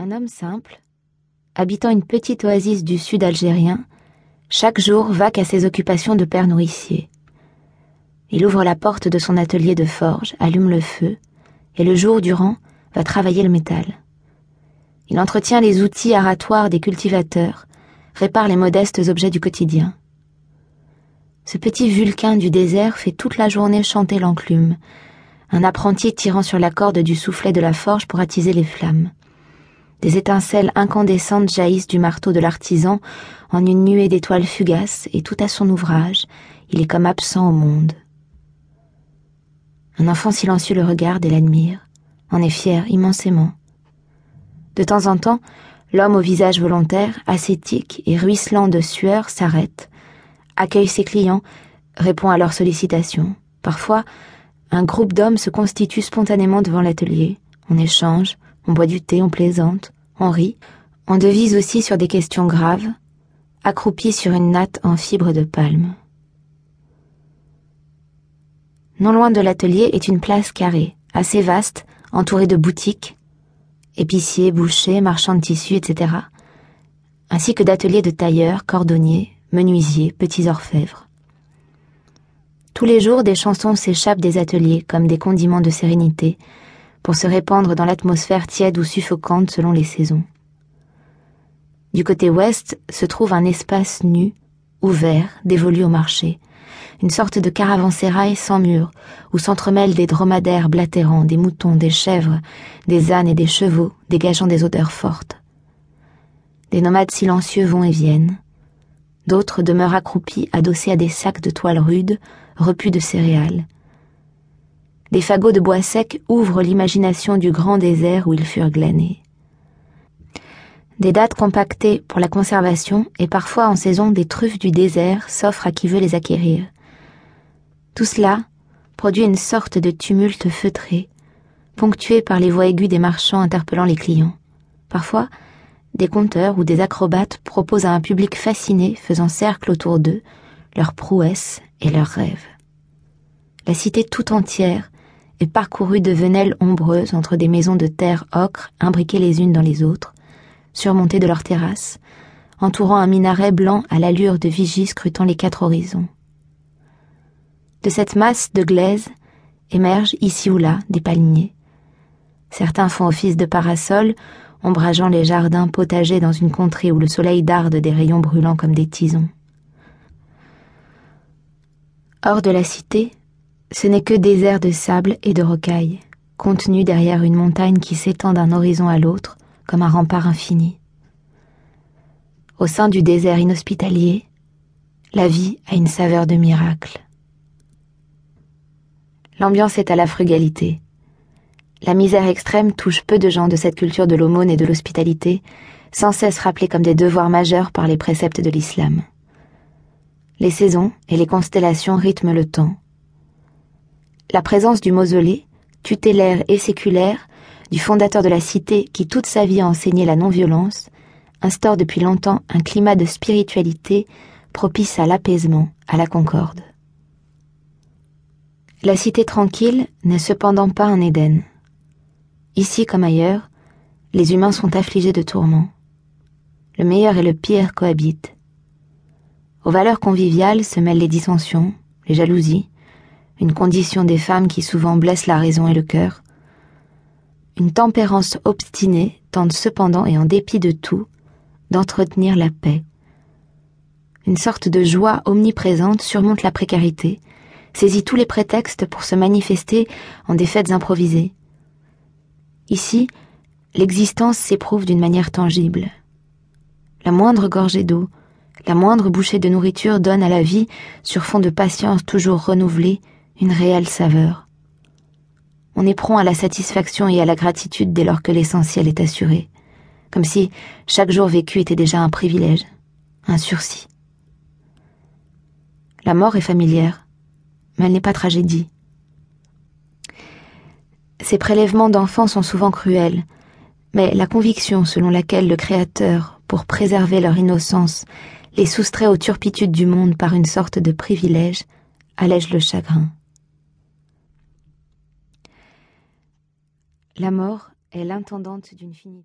Un homme simple, habitant une petite oasis du sud algérien, chaque jour vaque à ses occupations de père nourricier. Il ouvre la porte de son atelier de forge, allume le feu, et le jour durant va travailler le métal. Il entretient les outils aratoires des cultivateurs, répare les modestes objets du quotidien. Ce petit vulcain du désert fait toute la journée chanter l'enclume, un apprenti tirant sur la corde du soufflet de la forge pour attiser les flammes. Des étincelles incandescentes jaillissent du marteau de l'artisan en une nuée d'étoiles fugaces et tout à son ouvrage, il est comme absent au monde. Un enfant silencieux le regarde et l'admire, en est fier immensément. De temps en temps, l'homme au visage volontaire, ascétique et ruisselant de sueur s'arrête, accueille ses clients, répond à leurs sollicitations. Parfois, un groupe d'hommes se constitue spontanément devant l'atelier. On échange, on boit du thé, on plaisante, on rit, on devise aussi sur des questions graves, accroupis sur une natte en fibre de palme. Non loin de l'atelier est une place carrée, assez vaste, entourée de boutiques, épiciers, bouchers, marchands de tissus, etc., ainsi que d'ateliers de tailleurs, cordonniers, menuisiers, petits orfèvres. Tous les jours, des chansons s'échappent des ateliers comme des condiments de sérénité, pour se répandre dans l'atmosphère tiède ou suffocante selon les saisons. Du côté ouest se trouve un espace nu, ouvert, dévolu au marché, une sorte de caravansérail sans mur, où s'entremêlent des dromadaires blatérants, des moutons, des chèvres, des ânes et des chevaux, dégageant des odeurs fortes. Des nomades silencieux vont et viennent. D'autres demeurent accroupis, adossés à des sacs de toile rude, repus de céréales, des fagots de bois sec ouvrent l'imagination du grand désert où ils furent glanés. Des dates compactées pour la conservation et parfois en saison des truffes du désert s'offrent à qui veut les acquérir. Tout cela produit une sorte de tumulte feutré, ponctué par les voix aiguës des marchands interpellant les clients. Parfois, des conteurs ou des acrobates proposent à un public fasciné faisant cercle autour d'eux leurs prouesses et leurs rêves. La cité tout entière et parcouru de venelles ombreuses entre des maisons de terre ocre imbriquées les unes dans les autres, surmontées de leurs terrasses, entourant un minaret blanc à l'allure de vigie scrutant les quatre horizons. De cette masse de glaise émergent ici ou là des palmiers. Certains font office de parasols, ombrageant les jardins potagers dans une contrée où le soleil darde des rayons brûlants comme des tisons. Hors de la cité, ce n'est que désert de sable et de rocailles, contenu derrière une montagne qui s'étend d'un horizon à l'autre comme un rempart infini. Au sein du désert inhospitalier, la vie a une saveur de miracle. L'ambiance est à la frugalité. La misère extrême touche peu de gens de cette culture de l'aumône et de l'hospitalité, sans cesse rappelés comme des devoirs majeurs par les préceptes de l'islam. Les saisons et les constellations rythment le temps, la présence du mausolée, tutélaire et séculaire, du fondateur de la cité qui toute sa vie a enseigné la non-violence, instaure depuis longtemps un climat de spiritualité propice à l'apaisement, à la concorde. La cité tranquille n'est cependant pas un Éden. Ici comme ailleurs, les humains sont affligés de tourments. Le meilleur et le pire cohabitent. Aux valeurs conviviales se mêlent les dissensions, les jalousies, une condition des femmes qui souvent blesse la raison et le cœur. Une tempérance obstinée tente cependant et en dépit de tout d'entretenir la paix. Une sorte de joie omniprésente surmonte la précarité, saisit tous les prétextes pour se manifester en des fêtes improvisées. Ici, l'existence s'éprouve d'une manière tangible. La moindre gorgée d'eau, la moindre bouchée de nourriture donne à la vie, sur fond de patience toujours renouvelée, une réelle saveur. On est prompt à la satisfaction et à la gratitude dès lors que l'essentiel est assuré, comme si chaque jour vécu était déjà un privilège, un sursis. La mort est familière, mais elle n'est pas tragédie. Ces prélèvements d'enfants sont souvent cruels, mais la conviction selon laquelle le Créateur, pour préserver leur innocence, les soustrait aux turpitudes du monde par une sorte de privilège, allège le chagrin. La mort est l'intendante d'une finitude.